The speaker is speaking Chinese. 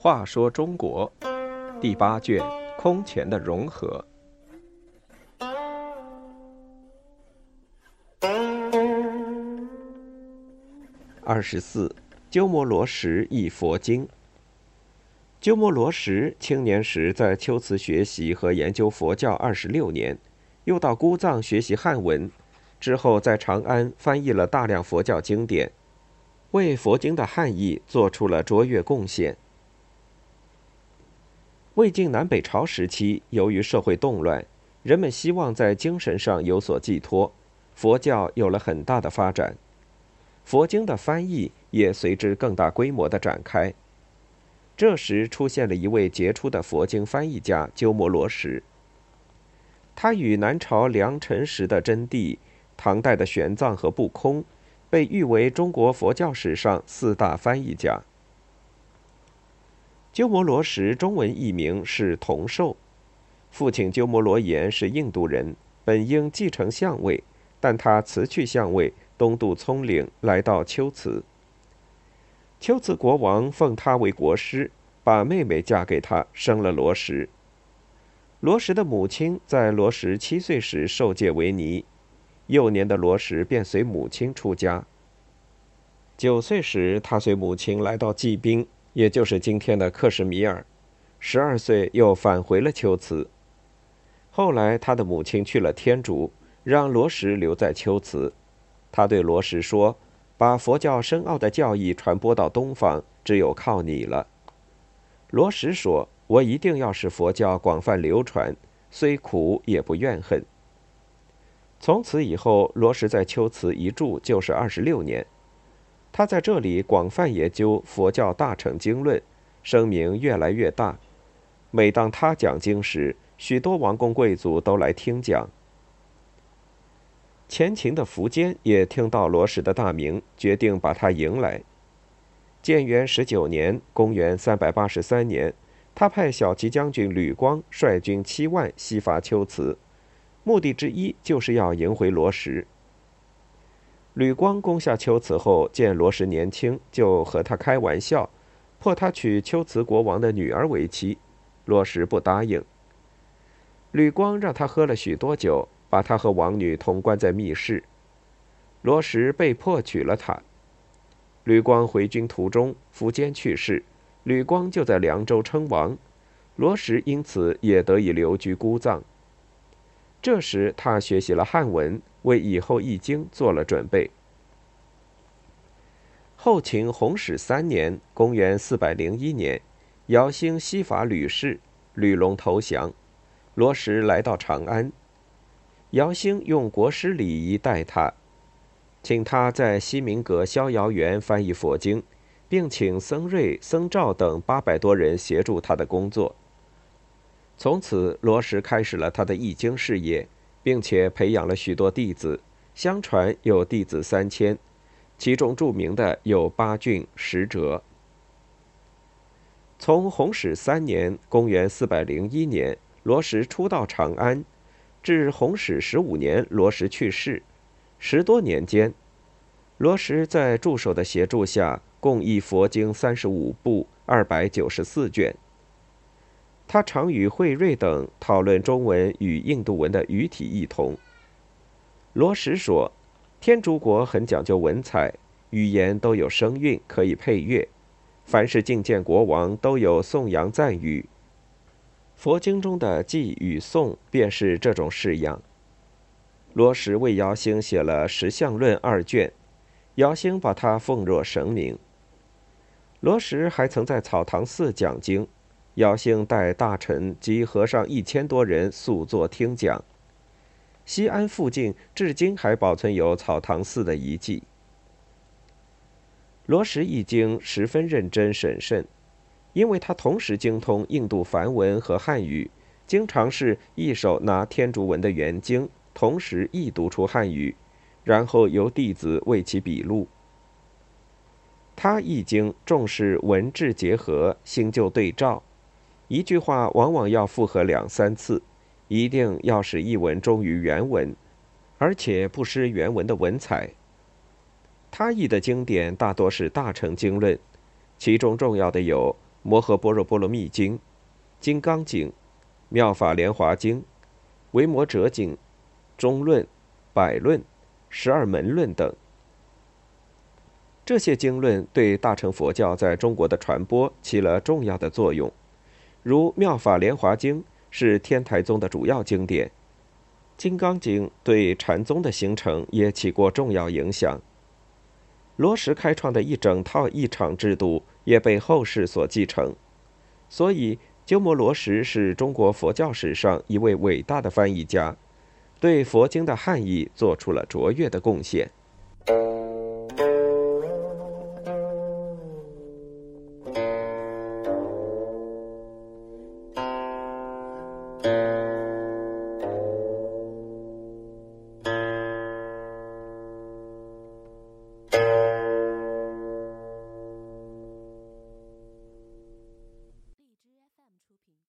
话说中国第八卷空前的融合。二十四，鸠摩罗什译佛经。鸠摩罗什青年时在秋瓷学习和研究佛教二十六年，又到姑藏学习汉文，之后在长安翻译了大量佛教经典，为佛经的汉译做出了卓越贡献。魏晋南北朝时期，由于社会动乱，人们希望在精神上有所寄托，佛教有了很大的发展。佛经的翻译也随之更大规模的展开。这时出现了一位杰出的佛经翻译家鸠摩罗什。他与南朝梁陈时的真谛、唐代的玄奘和不空，被誉为中国佛教史上四大翻译家。鸠摩罗什中文译名是同寿，父亲鸠摩罗炎是印度人，本应继承相位，但他辞去相位。东渡葱岭，来到龟兹。龟兹国王奉他为国师，把妹妹嫁给他，生了罗什。罗什的母亲在罗什七岁时受戒为尼，幼年的罗什便随母亲出家。九岁时，他随母亲来到济宾，也就是今天的克什米尔。十二岁又返回了龟兹。后来，他的母亲去了天竺，让罗什留在龟兹。他对罗什说：“把佛教深奥的教义传播到东方，只有靠你了。”罗什说：“我一定要使佛教广泛流传，虽苦也不怨恨。”从此以后，罗什在秋瓷一住就是二十六年。他在这里广泛研究佛教大乘经论，声名越来越大。每当他讲经时，许多王公贵族都来听讲。前秦的苻坚也听到罗什的大名，决定把他迎来。建元十九年（公元383年），他派小骑将军吕光率军七万西伐龟兹，目的之一就是要赢回罗什。吕光攻下龟兹后，见罗什年轻，就和他开玩笑，迫他娶龟兹国王的女儿为妻。罗什不答应。吕光让他喝了许多酒。把他和王女同关在密室，罗什被迫娶了她。吕光回军途中，苻坚去世，吕光就在凉州称王，罗什因此也得以留居姑藏。这时他学习了汉文，为以后译经做了准备。后秦弘始三年（公元401年），姚兴西伐吕氏，吕龙投降，罗什来到长安。姚兴用国师礼仪待他，请他在西明阁逍遥园翻译佛经，并请僧瑞、僧肇等八百多人协助他的工作。从此，罗什开始了他的译经事业，并且培养了许多弟子，相传有弟子三千，其中著名的有八骏、十哲。从弘始三年（公元401年），罗什初到长安。至弘始十五年，罗什去世。十多年间，罗什在助手的协助下，共译佛经三十五部，二百九十四卷。他常与慧瑞等讨论中文与印度文的语体异同。罗什说：“天竺国很讲究文采，语言都有声韵，可以配乐。凡是觐见国王，都有颂扬赞语。”佛经中的偈与颂便是这种式样。罗什为姚兴写了《十相论》二卷，姚兴把他奉若神明。罗什还曾在草堂寺讲经，姚兴带大臣及和尚一千多人宿座听讲。西安附近至今还保存有草堂寺的遗迹。罗什译经十分认真审慎。因为他同时精通印度梵文和汉语，经常是一手拿天竺文的原经，同时译读出汉语，然后由弟子为其笔录。他译经重视文质结合、新旧对照，一句话往往要复合两三次，一定要使译文忠于原文，而且不失原文的文采。他译的经典大多是大乘经论，其中重要的有《摩诃般若波罗蜜经》《金刚经》《妙法莲华经》《维摩诘经》《中论》《百论》《十二门论》等。这些经论对大乘佛教在中国的传播起了重要的作用，如《妙法莲华经》是天台宗的主要经典，《金刚经》对禅宗的形成也起过重要影响。罗什开创的一整套译场制度也被后世所继承，所以鸠摩罗什是中国佛教史上一位伟大的翻译家，对佛经的汉译做出了卓越的贡献。